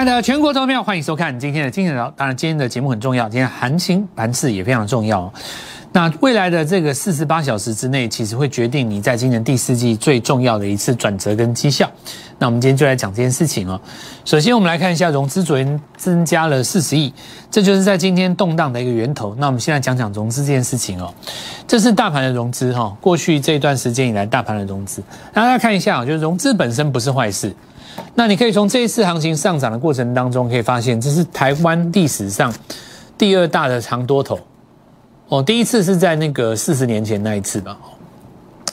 爱的全国投票，欢迎收看今天的金钱聊。当然，今天的节目很重要，今天行情盘势也非常重要。那未来的这个四十八小时之内，其实会决定你在今年第四季最重要的一次转折跟绩效。那我们今天就来讲这件事情哦。首先，我们来看一下融资，昨天增加了四十亿，这就是在今天动荡的一个源头。那我们现在讲讲融资这件事情哦。这是大盘的融资哈，过去这一段时间以来大盘的融资，那大家看一下，就是融资本身不是坏事。那你可以从这一次行情上涨的过程当中，可以发现这是台湾历史上第二大的长多头。哦，第一次是在那个四十年前那一次吧。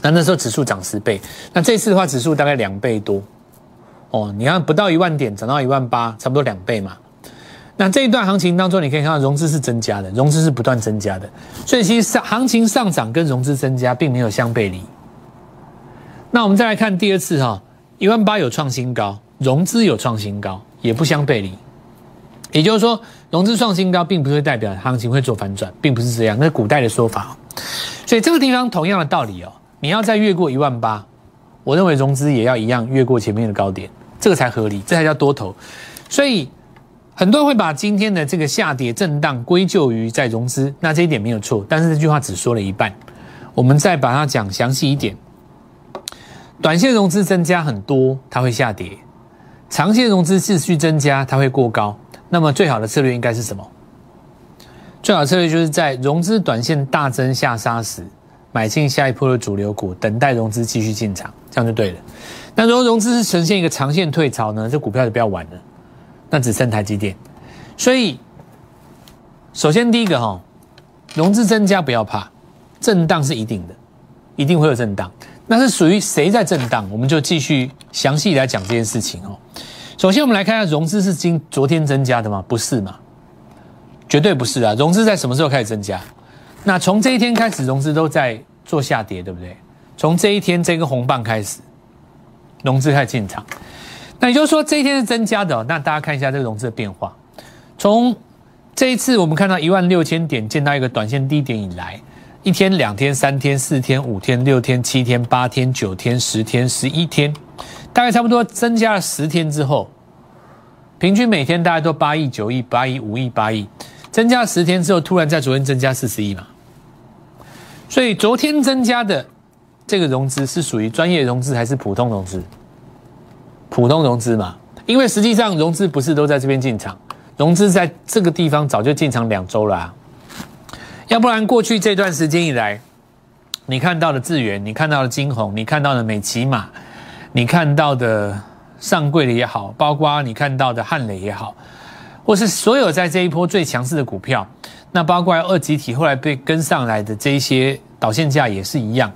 那那时候指数涨十倍，那这次的话指数大概两倍多。哦，你看不到一万点涨到一万八，差不多两倍嘛。那这一段行情当中，你可以看到融资是增加的，融资是不断增加的。所以其实上行情上涨跟融资增加并没有相背离。那我们再来看第二次哈。一万八有创新高，融资有创新高，也不相背离。也就是说，融资创新高，并不是代表行情会做反转，并不是这样，那是古代的说法。所以这个地方同样的道理哦，你要再越过一万八，我认为融资也要一样越过前面的高点，这个才合理，这才叫多头。所以很多人会把今天的这个下跌震荡归咎于在融资，那这一点没有错，但是这句话只说了一半，我们再把它讲详细一点。短线融资增加很多，它会下跌；长线融资持续增加，它会过高。那么最好的策略应该是什么？最好的策略就是在融资短线大增下杀时，买进下一波的主流股，等待融资继续进场，这样就对了。那如果融资是呈现一个长线退潮呢？这股票就不要玩了，那只剩台积电。所以，首先第一个哈，融资增加不要怕，震荡是一定的，一定会有震荡。那是属于谁在震荡？我们就继续详细来讲这件事情哦。首先，我们来看一下融资是今昨天增加的吗？不是嘛？绝对不是啊！融资在什么时候开始增加？那从这一天开始，融资都在做下跌，对不对？从这一天这个红棒开始，融资开始进场。那也就是说，这一天是增加的。那大家看一下这个融资的变化。从这一次我们看到一万六千点见到一个短线低点以来。一天、两天、三天、四天、五天、六天、七天、八天、九天、十天、十一天，大概差不多增加了十天之后，平均每天大概都八亿、九亿、八亿、五亿、八亿，增加十天之后，突然在昨天增加四十亿嘛。所以昨天增加的这个融资是属于专业融资还是普通融资？普通融资嘛，因为实际上融资不是都在这边进场，融资在这个地方早就进场两周了啊。要不然，过去这段时间以来，你看到的智源，你看到的金鸿，你看到的美骑马，你看到的上柜的也好，包括你看到的汉磊也好，或是所有在这一波最强势的股票，那包括二级体后来被跟上来的这一些导线价也是一样。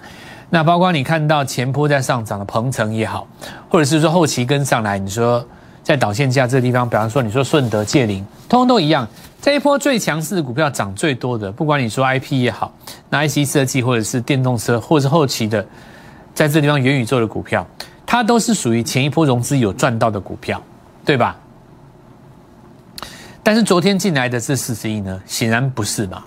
那包括你看到前波在上涨的鹏程也好，或者是说后期跟上来，你说在导线价这个地方，比方说你说顺德、界林，通通都一样。这一波最强势的股票涨最多的，不管你说 I P 也好，那 I C 设计或者是电动车，或者是后期的，在这地方元宇宙的股票，它都是属于前一波融资有赚到的股票，对吧？但是昨天进来的这四十亿呢，显然不是嘛。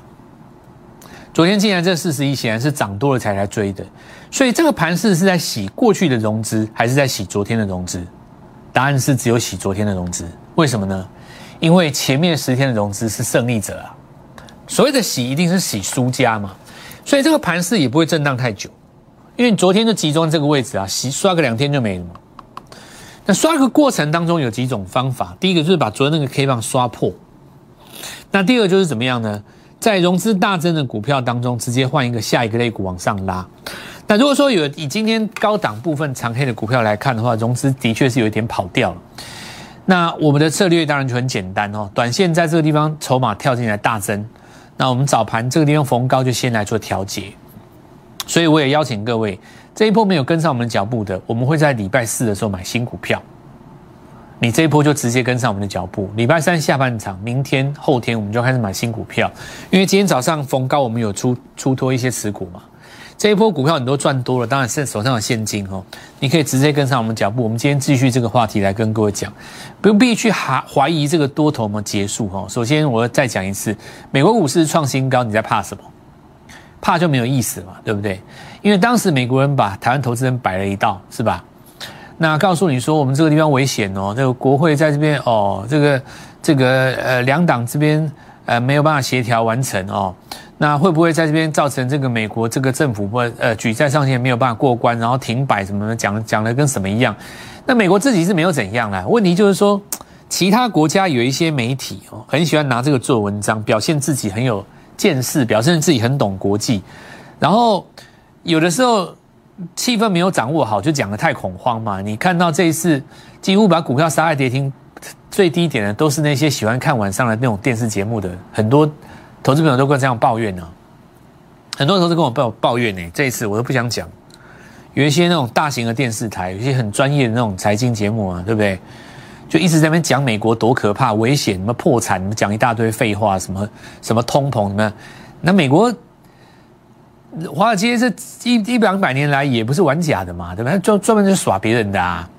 昨天进来这四十亿显然是涨多了才来追的，所以这个盘势是在洗过去的融资，还是在洗昨天的融资？答案是只有洗昨天的融资，为什么呢？因为前面十天的融资是胜利者啊，所谓的洗一定是洗输家嘛，所以这个盘势也不会震荡太久，因为你昨天就集中这个位置啊，洗刷个两天就没了嘛。那刷个过程当中有几种方法，第一个就是把昨天那个 K 棒刷破，那第二个就是怎么样呢？在融资大增的股票当中，直接换一个下一个类股往上拉。那如果说有以今天高档部分长黑的股票来看的话，融资的确是有一点跑掉了。那我们的策略当然就很简单哦，短线在这个地方筹码跳进来大增，那我们早盘这个地方逢高就先来做调节，所以我也邀请各位这一波没有跟上我们脚步的，我们会在礼拜四的时候买新股票，你这一波就直接跟上我们的脚步，礼拜三下半场，明天后天我们就开始买新股票，因为今天早上逢高我们有出出脱一些持股嘛。这一波股票你都赚多了，当然是手上有现金哦，你可以直接跟上我们脚步。我们今天继续这个话题来跟各位讲，不用必须怀怀疑这个多头吗结束哈。首先我再讲一次，美国股市创新高，你在怕什么？怕就没有意思嘛，对不对？因为当时美国人把台湾投资人摆了一道，是吧？那告诉你说我们这个地方危险哦，这个国会在这边哦，这个这个呃两党这边呃没有办法协调完成哦，那会不会在这边造成这个美国这个政府或呃举债上限没有办法过关，然后停摆什么的，讲讲的跟什么一样？那美国自己是没有怎样啦，问题就是说其他国家有一些媒体哦，很喜欢拿这个做文章，表现自己很有见识，表现自己很懂国际，然后有的时候。气氛没有掌握好，就讲的太恐慌嘛？你看到这一次几乎把股票杀在跌停最低点的，都是那些喜欢看晚上的那种电视节目的，很多投资朋友都跟这样抱怨呢。很多投资跟我抱抱怨呢，这一次我都不想讲。有一些那种大型的电视台，有一些很专业的那种财经节目啊，对不对？就一直在那边讲美国多可怕、危险，什么破产，什么讲一大堆废话，什么什么通膨，什么那美国。华尔街这一一两百年来也不是玩假的嘛，对吧？专专门就耍别人的啊，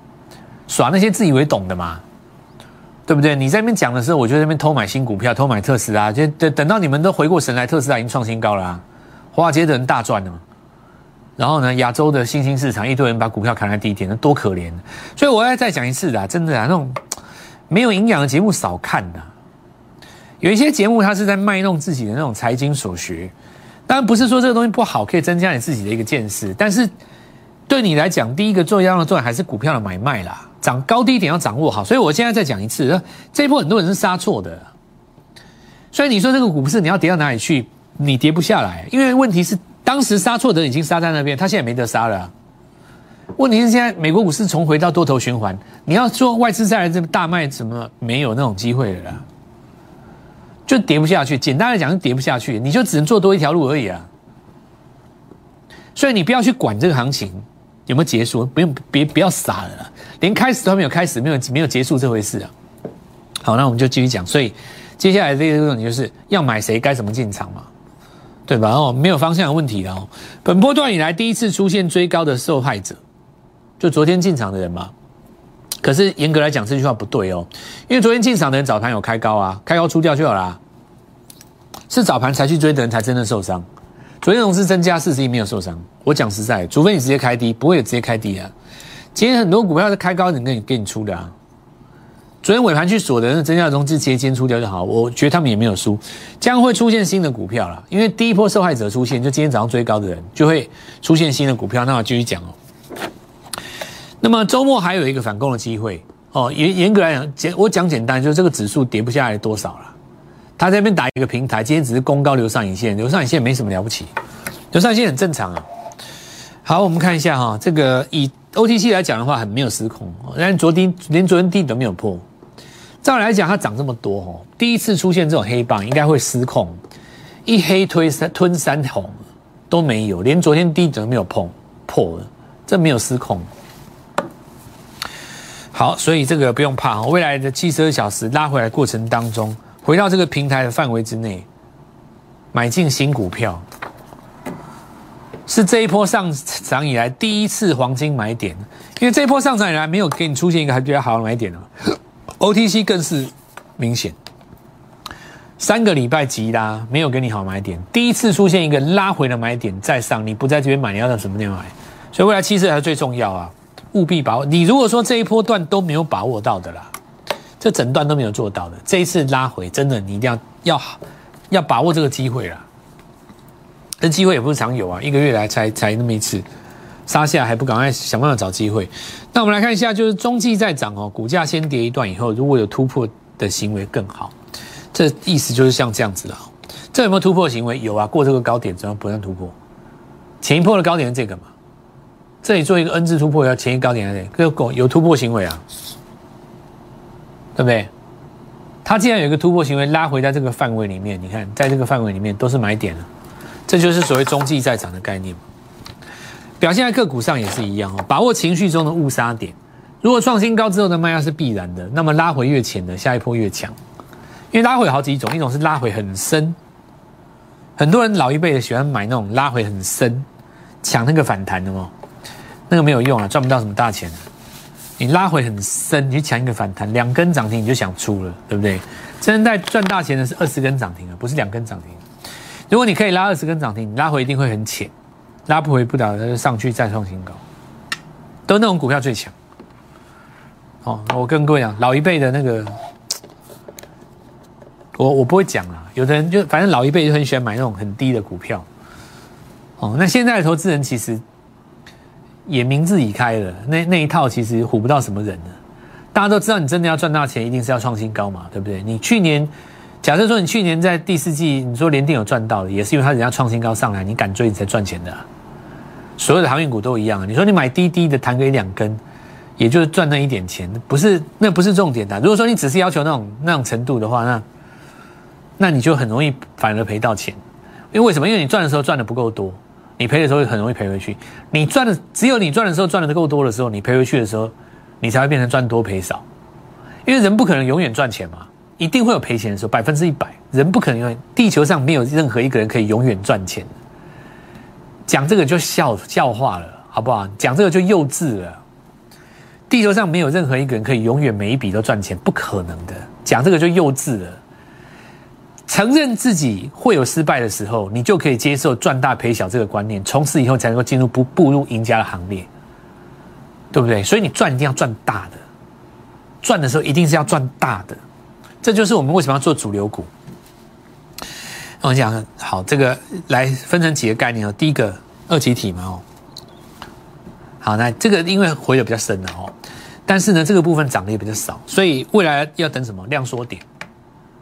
耍那些自以为懂的嘛，对不对？你在那边讲的时候，我就在那边偷买新股票，偷买特斯拉，就等等到你们都回过神来，特斯拉已经创新高了啊，华尔街的人大赚了嘛。然后呢，亚洲的新兴市场一堆人把股票砍在低点，那多可怜！所以我要再讲一次的，真的啊，那种没有营养的节目少看的，有一些节目它是在卖弄自己的那种财经所学。当然不是说这个东西不好，可以增加你自己的一个见识。但是对你来讲，第一个重要的重点还是股票的买卖啦，涨高低点要掌握好。所以我现在再讲一次，这一波很多人是杀错的。所以你说这个股市你要跌到哪里去，你跌不下来，因为问题是当时杀错的人已经杀在那边，他现在没得杀了。问题是现在美国股市重回到多头循环，你要说外资再来这么大卖，怎么没有那种机会了啦。就跌不下去，简单来讲是跌不下去，你就只能做多一条路而已啊。所以你不要去管这个行情有没有结束，不用别不要傻了，连开始都还没有开始，没有没有结束这回事啊。好，那我们就继续讲。所以接下来这个问题就是要买谁，该怎么进场嘛，对吧？哦，没有方向的问题了哦。本波段以来第一次出现追高的受害者，就昨天进场的人嘛。可是严格来讲，这句话不对哦，因为昨天进场的人早盘有开高啊，开高出掉就好啦。是早盘才去追的人才真的受伤。昨天融资增加四十亿没有受伤，我讲实在，除非你直接开低，不会有直接开低啊。今天很多股票是开高人给你给你出的啊。昨天尾盘去锁的人增加融资直接先出掉就好，我觉得他们也没有输。将会出现新的股票了，因为第一波受害者出现，就今天早上追高的人就会出现新的股票。那我继续讲哦。那么周末还有一个反攻的机会哦。严严格来讲，简我讲简单，就是这个指数跌不下来多少了。他这边打一个平台，今天只是攻高留上影线，留上影线没什么了不起，留上影线很正常啊。好，我们看一下哈，这个以 OTC 来讲的话，很没有失控，但昨天连昨天低都没有破。照来讲，它涨这么多哦，第一次出现这种黑棒，应该会失控，一黑推三吞三红都没有，连昨天低都没有碰破了，这没有失控。好，所以这个不用怕未来的七十二小时拉回来过程当中，回到这个平台的范围之内，买进新股票，是这一波上涨以来第一次黄金买点。因为这一波上涨以来没有给你出现一个还比较好的买点了，OTC 更是明显，三个礼拜急拉没有给你好买点，第一次出现一个拉回的买点再上，你不在这边买，你要在什么地方买？所以未来七十才是最重要啊。务必把握。你如果说这一波段都没有把握到的啦，这整段都没有做到的，这一次拉回真的你一定要要要把握这个机会了。这机会也不是常有啊，一个月来才才那么一次，杀下还不赶快想办法找机会。那我们来看一下，就是中继在涨哦，股价先跌一段以后，如果有突破的行为更好。这意思就是像这样子的，这有没有突破行为？有啊，过这个高点怎么不断突破？前一波的高点是这个嘛？这里做一个 N 字突破，要前一高点来点，有有突破行为啊，对不对？它既然有一个突破行为，拉回在这个范围里面，你看，在这个范围里面都是买点了，这就是所谓中继在涨的概念表现在个股上也是一样哦，把握情绪中的误杀点。如果创新高之后的卖压是必然的，那么拉回越浅的，下一波越强。因为拉回有好几种，一种是拉回很深，很多人老一辈的喜欢买那种拉回很深，抢那个反弹的哦。那个没有用啊，赚不到什么大钱。你拉回很深，你去抢一个反弹，两根涨停你就想出了，对不对？真正在赚大钱的是二十根涨停啊，不是两根涨停。如果你可以拉二十根涨停，你拉回一定会很浅，拉不回不了，就上去再创新高。都那种股票最强，哦，我跟各位讲，老一辈的那个，我我不会讲啊。有的人就反正老一辈就很喜欢买那种很低的股票。哦，那现在的投资人其实也明智已开了，那那一套其实唬不到什么人的。大家都知道，你真的要赚大钱，一定是要创新高嘛，对不对？你去年假设说你去年在第四季，你说联电有赚到的，也是因为它人家创新高上来，你敢追你才赚钱的。所有的航运股都一样啊。你说你买滴滴的弹个一两根，也就是赚那一点钱，不是那不是重点的。如果说你只是要求那种那种程度的话，那那你就很容易反而赔到钱。因为为什么？因为你赚的时候赚的不够多。你赔的时候很容易赔回去。你赚的只有你赚的时候赚的够多的时候，你赔回去的时候，你才会变成赚多赔少。因为人不可能永远赚钱嘛，一定会有赔钱的时候，百分之一百。人不可能永远，地球上没有任何一个人可以永远赚钱。讲这个就笑笑话了，好不好？讲这个就幼稚了。地球上没有任何一个人可以永远每一笔都赚钱，不可能的。讲这个就幼稚了。承认自己会有失败的时候，你就可以接受赚大赔小这个观念，从此以后才能够进入不步入赢家的行列，对不对？所以你赚一定要赚大的，赚的时候一定是要赚大的，这就是我们为什么要做主流股。我讲好，这个来分成几个概念哦。第一个二级体嘛哦，好，那这个因为回的比较深了哦，但是呢这个部分涨的也比较少，所以未来要等什么量缩点。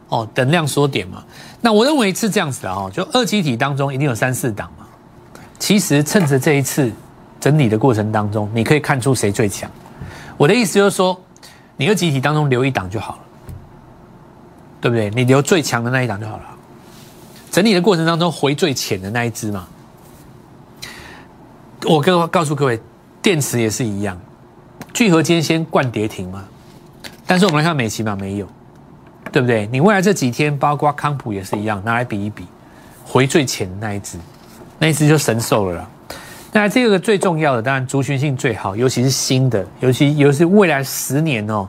哦，等量缩点嘛，那我认为是这样子的哦，就二级体当中一定有三四档嘛。其实趁着这一次整理的过程当中，你可以看出谁最强。我的意思就是说，你二级体当中留一档就好了，对不对？你留最强的那一档就好了。整理的过程当中回最浅的那一只嘛。我跟告诉各位，电池也是一样，聚合间先灌跌停嘛。但是我们来看美琪嘛，没有。对不对？你未来这几天，包括康普也是一样，拿来比一比，回最前那一只，那一只就神兽了啦。那这个最重要的，当然族群性最好，尤其是新的，尤其尤其是未来十年哦，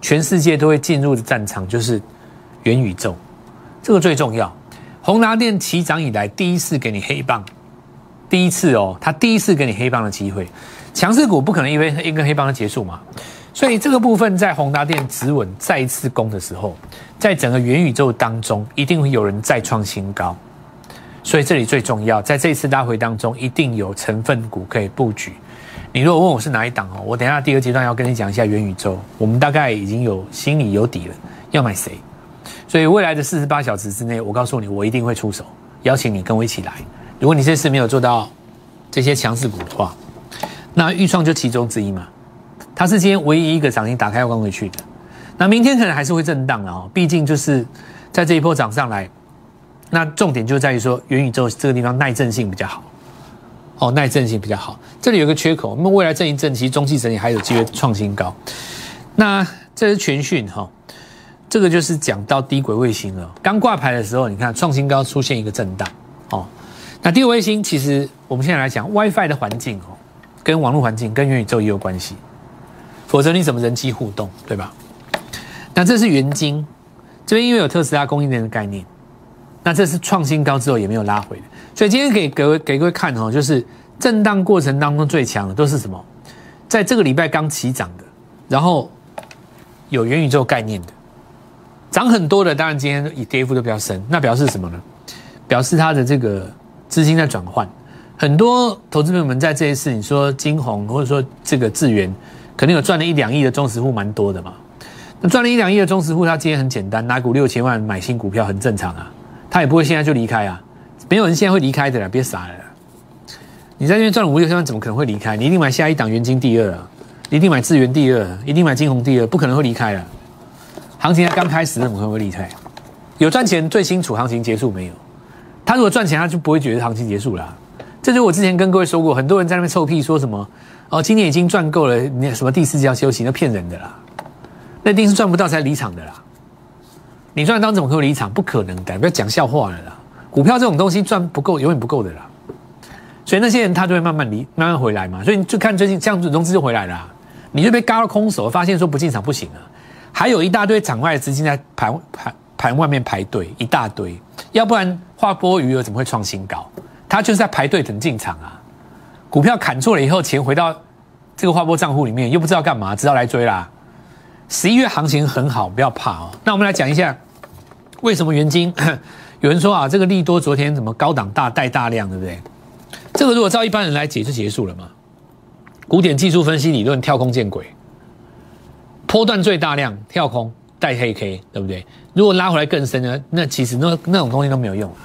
全世界都会进入的战场就是元宇宙，这个最重要。宏达电起涨以来第一次给你黑棒，第一次哦，他第一次给你黑棒的机会，强势股不可能因为一根黑棒就结束嘛。所以这个部分在宏达电止稳再次攻的时候，在整个元宇宙当中，一定会有人再创新高。所以这里最重要，在这次拉回当中，一定有成分股可以布局。你如果问我是哪一档哦，我等下第二阶段要跟你讲一下元宇宙，我们大概已经有心里有底了，要买谁。所以未来的四十八小时之内，我告诉你，我一定会出手，邀请你跟我一起来。如果你这次没有做到这些强势股的话，那预创就其中之一嘛。它是今天唯一一个涨停打开要关回去的，那明天可能还是会震荡的哦，毕竟就是在这一波涨上来，那重点就在于说元宇宙这个地方耐震性比较好，哦，耐震性比较好。这里有个缺口，那么未来震一震，其实中期整理还有机会创新高。那这是全讯哈，这个就是讲到低轨卫星了。刚挂牌的时候，你看创新高出现一个震荡哦。那低轨卫星其实我们现在来讲 WiFi 的环境哦，跟网络环境跟元宇宙也有关系。否则你怎么人机互动，对吧？那这是元晶这边因为有特斯拉供应链的概念，那这是创新高之后也没有拉回，所以今天给各位给各位看哦，就是震荡过程当中最强的都是什么？在这个礼拜刚起涨的，然后有元宇宙概念的，涨很多的，当然今天以跌幅都比较深，那表示什么呢？表示它的这个资金在转换，很多投资朋友们在这一次你说金红或者说这个智源。肯定有赚了一两亿的中实户，蛮多的嘛。那赚了一两亿的中实户，他今天很简单，拿股六千万买新股票，很正常啊。他也不会现在就离开啊，没有人现在会离开的啦，别傻了。你在那边赚了五六千万，怎么可能会离开？你一定买下一档元金第二啊，一定买智源第二，一定买金红第二，不可能会离开了。行情才刚开始，怎么可能会离开？有赚钱最清楚行情结束没有？他如果赚钱，他就不会觉得行情结束了。这就我之前跟各位说过，很多人在那边臭屁说什么。哦，今年已经赚够了，你什么第四季要休息，那骗人的啦，那一定是赚不到才离场的啦。你赚到怎么可能离场？不可能的，不要讲笑话了啦。股票这种东西赚不够，永远不够的啦。所以那些人他就会慢慢离，慢慢回来嘛。所以你就看最近这样子融资就回来了，你就被嘎了空手，发现说不进场不行啊。还有一大堆场外的资金在盘盘盘外面排队，一大堆，要不然划波余额怎么会创新高？他就是在排队等进场啊。股票砍错了以后，钱回到这个划拨账户里面，又不知道干嘛，知道来追啦。十一月行情很好，不要怕哦。那我们来讲一下，为什么元金？有人说啊，这个利多昨天怎么高档大带大量，对不对？这个如果照一般人来解就结束了嘛。古典技术分析理论跳空见鬼，波段最大量跳空带黑 K，对不对？如果拉回来更深呢？那其实那那种东西都没有用啊。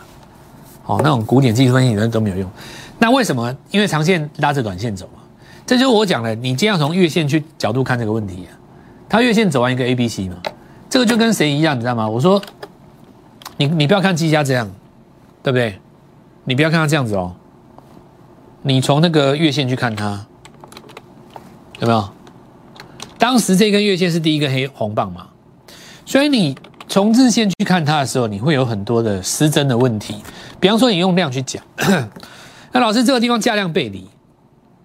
哦，那种古典技术分析理论都没有用。那为什么？因为长线拉着短线走嘛。这就是我讲的，你这样从月线去角度看这个问题啊。它月线走完一个 A、B、C 嘛，这个就跟谁一样，你知道吗？我说。你你不要看技嘉这样，对不对？你不要看它这样子哦。你从那个月线去看它，有没有？当时这根月线是第一根黑红棒嘛，所以你从日线去看它的时候，你会有很多的失真的问题。比方说，你用量去讲，那老师这个地方价量背离，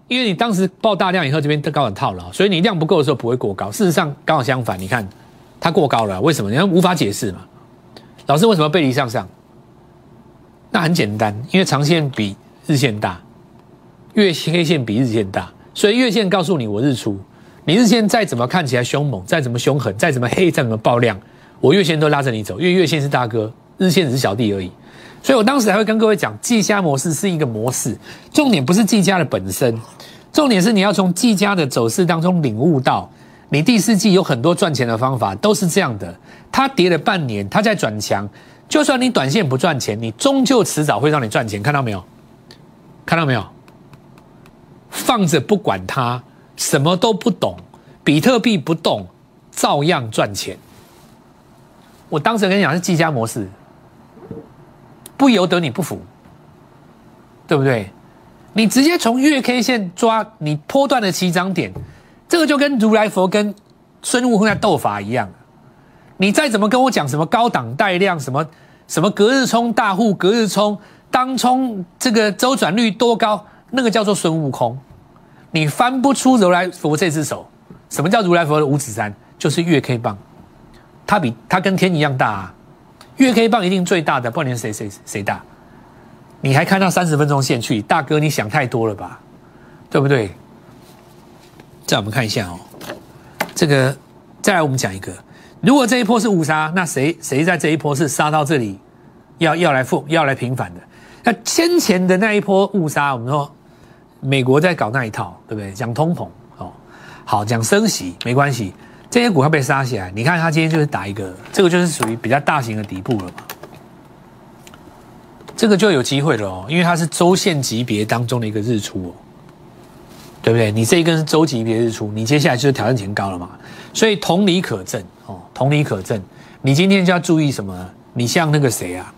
因为你当时报大量以后，这边高很套牢，所以你量不够的时候不会过高。事实上刚好相反，你看它过高了，为什么？你看无法解释嘛。老师为什么背离向上？那很简单，因为长线比日线大，月黑线比日线大，所以月线告诉你我日出，你日线再怎么看起来凶猛，再怎么凶狠，再怎么黑，再怎么爆量，我月线都拉着你走，因为月线是大哥，日线只是小弟而已。所以我当时还会跟各位讲，计价模式是一个模式，重点不是计价的本身，重点是你要从计价的走势当中领悟到。你第四季有很多赚钱的方法，都是这样的。它跌了半年，它在转强。就算你短线不赚钱，你终究迟早会让你赚钱。看到没有？看到没有？放着不管它，什么都不懂，比特币不动，照样赚钱。我当时跟你讲是计价模式，不由得你不服，对不对？你直接从月 K 线抓你波段的起涨点。这个就跟如来佛跟孙悟空在斗法一样，你再怎么跟我讲什么高档带量，什么什么隔日冲大户隔日冲当冲这个周转率多高，那个叫做孙悟空，你翻不出如来佛这只手。什么叫如来佛的五指山？就是月 K 棒，它比它跟天一样大啊，月 K 棒一定最大的，不管谁谁谁大，你还看到三十分钟线去，大哥你想太多了吧，对不对？再我们看一下哦，这个再来我们讲一个，如果这一波是误杀，那谁谁在这一波是杀到这里，要要来复要来平反的？那先前的那一波误杀，我们说美国在搞那一套，对不对？讲通膨哦，好讲升息没关系，这些股票被杀起来，你看它今天就是打一个，这个就是属于比较大型的底部了嘛，这个就有机会了哦，因为它是周线级别当中的一个日出哦。对不对？你这一根是周级别日出，你接下来就是挑战前高了嘛？所以同理可证哦，同理可证。你今天就要注意什么？你像那个谁啊？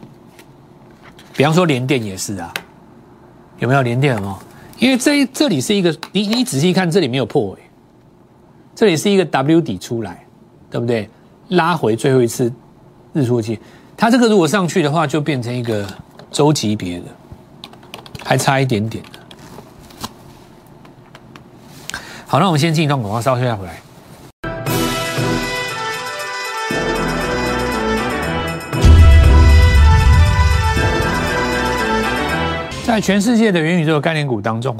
比方说联电也是啊，有没有联电哦？因为这这里是一个，你你仔细看，这里没有破尾，这里是一个 W 底出来，对不对？拉回最后一次日出期，它这个如果上去的话，就变成一个周级别的，还差一点点。好，那我们先进一段广告，稍后再回来。在全世界的元宇宙概念股当中，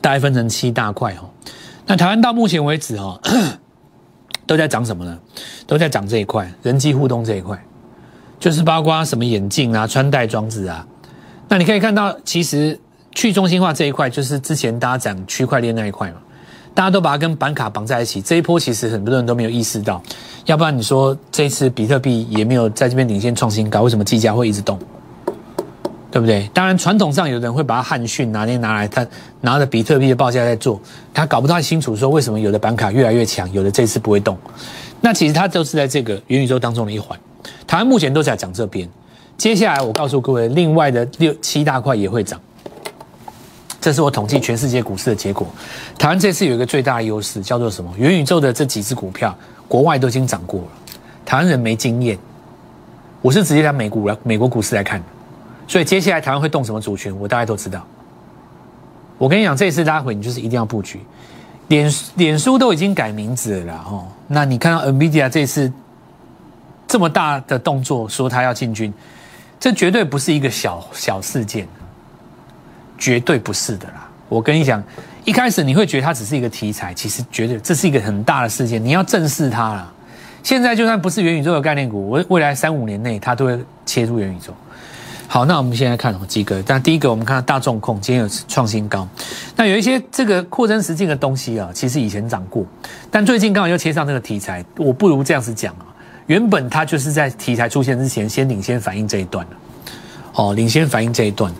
大概分成七大块哦。那台湾到目前为止哦，都在涨什么呢？都在涨这一块，人机互动这一块，就是包括什么眼镜啊、穿戴装置啊。那你可以看到，其实去中心化这一块，就是之前大家讲区块链那一块嘛。大家都把它跟板卡绑在一起，这一波其实很多人都没有意识到，要不然你说这次比特币也没有在这边领先创新高，为什么计价会一直动？对不对？当然传统上有人会把它汉讯拿捏拿来，他拿着比特币的报价在做，他搞不太清楚说为什么有的板卡越来越强，有的这次不会动。那其实它都是在这个元宇宙当中的一环。台湾目前都在讲这边，接下来我告诉各位，另外的六七大块也会涨。这是我统计全世界股市的结果。台湾这次有一个最大的优势，叫做什么？元宇宙的这几只股票，国外都已经涨过了。台湾人没经验，我是直接拿美股来美国股市来看，所以接下来台湾会动什么主权，我大概都知道。我跟你讲，这次拉回你就是一定要布局。脸脸书都已经改名字了哦，那你看到 NVIDIA 这次这么大的动作，说他要进军，这绝对不是一个小小事件。绝对不是的啦！我跟你讲，一开始你会觉得它只是一个题材，其实绝对这是一个很大的事件，你要正视它了。现在就算不是元宇宙的概念股，我未来三五年内它都会切入元宇宙。好，那我们现在看几个，但第一个我们看到大众控今天有创新高，那有一些这个扩增实境的东西啊，其实以前涨过，但最近刚好又切上这个题材，我不如这样子讲啊，原本它就是在题材出现之前先领先反应这一段了，哦，领先反应这一段。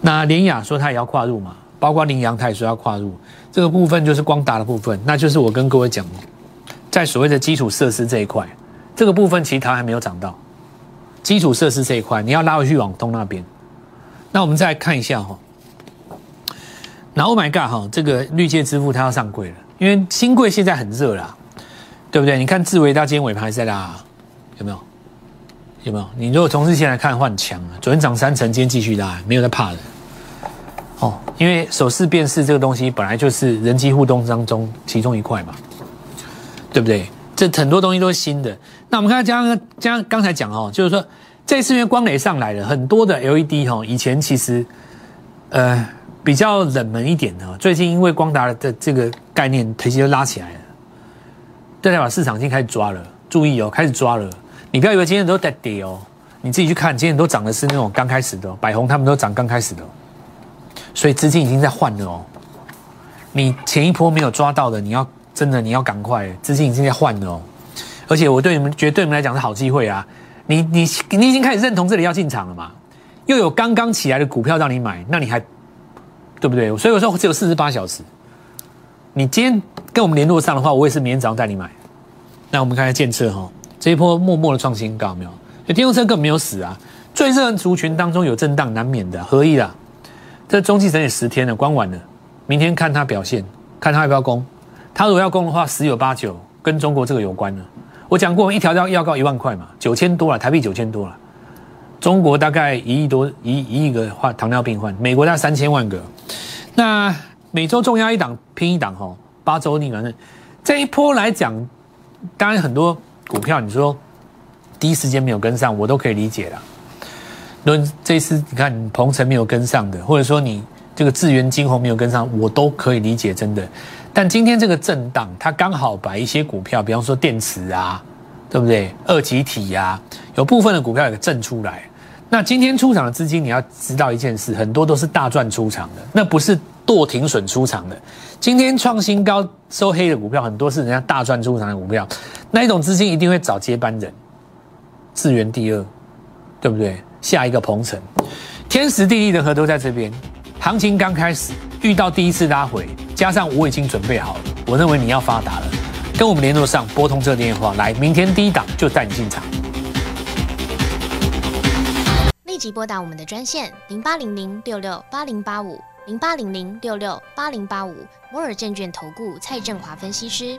那联雅说它也要跨入嘛，包括羚羊它也说要跨入，这个部分就是光达的部分，那就是我跟各位讲。在所谓的基础设施这一块，这个部分其实它还没有涨到基础设施这一块，你要拉回去往东那边。那我们再看一下哈，那 Oh my God 哈，这个绿界支付它要上柜了，因为新柜现在很热啦，对不对？你看智维到今天尾盘还在拉，有没有？有没有？你如果从日线来看的话，很强啊，昨天涨三成，今天继续拉，没有在怕的。哦，因为手势辨识这个东西本来就是人机互动当中其中一块嘛。对不对？这很多东西都是新的。那我们看刚刚刚刚才讲哦，就是说这次因为光磊上来了，很多的 LED 哈，以前其实呃比较冷门一点的，最近因为光达的这个概念，直接就拉起来了。这代表市场已经开始抓了，注意哦，开始抓了。你不要以为今天都在跌哦，你自己去看，今天都涨的是那种刚开始的，百宏他们都涨刚开始的，所以资金已经在换了哦。你前一波没有抓到的，你要。真的，你要赶快，资金已经在换了哦。而且我对你们觉得对你们来讲是好机会啊。你你你已经开始认同这里要进场了嘛？又有刚刚起来的股票让你买，那你还对不对？所以我说只有四十八小时。你今天跟我们联络上的话，我也是明天早上带你买。那我们看下建测哈，这一波默默的创新高没有？电动车根本没有死啊。最热族群当中有震荡难免的，何意啦？这中期整理十天了，关完了，明天看它表现，看它要不要攻。他如果要攻的话，十有八九跟中国这个有关了。我讲过，一条要要高一万块嘛，九千多了，台币九千多了。中国大概一亿多一一亿个患糖尿病患，美国大概三千万个。那每周重压一档拼一档哈，八周逆反正这一波来讲，当然很多股票你说第一时间没有跟上，我都可以理解了。论这次你看鹏程没有跟上的，或者说你这个智源金鸿没有跟上，我都可以理解，真的。但今天这个震荡，它刚好把一些股票，比方说电池啊，对不对？二级体呀，有部分的股票有震出来。那今天出场的资金，你要知道一件事，很多都是大赚出场的，那不是剁停损出场的。今天创新高收黑的股票，很多是人家大赚出场的股票，那一种资金一定会找接班人，资源第二，对不对？下一个鹏程，天时地利人和都在这边，行情刚开始。遇到第一次拉回，加上我已经准备好了，我认为你要发达了，跟我们联络上，拨通这个电话，来，明天第一档就带你进场。立即拨打我们的专线零八零零六六八零八五零八零零六六八零八五摩尔证券投顾蔡振华分析师。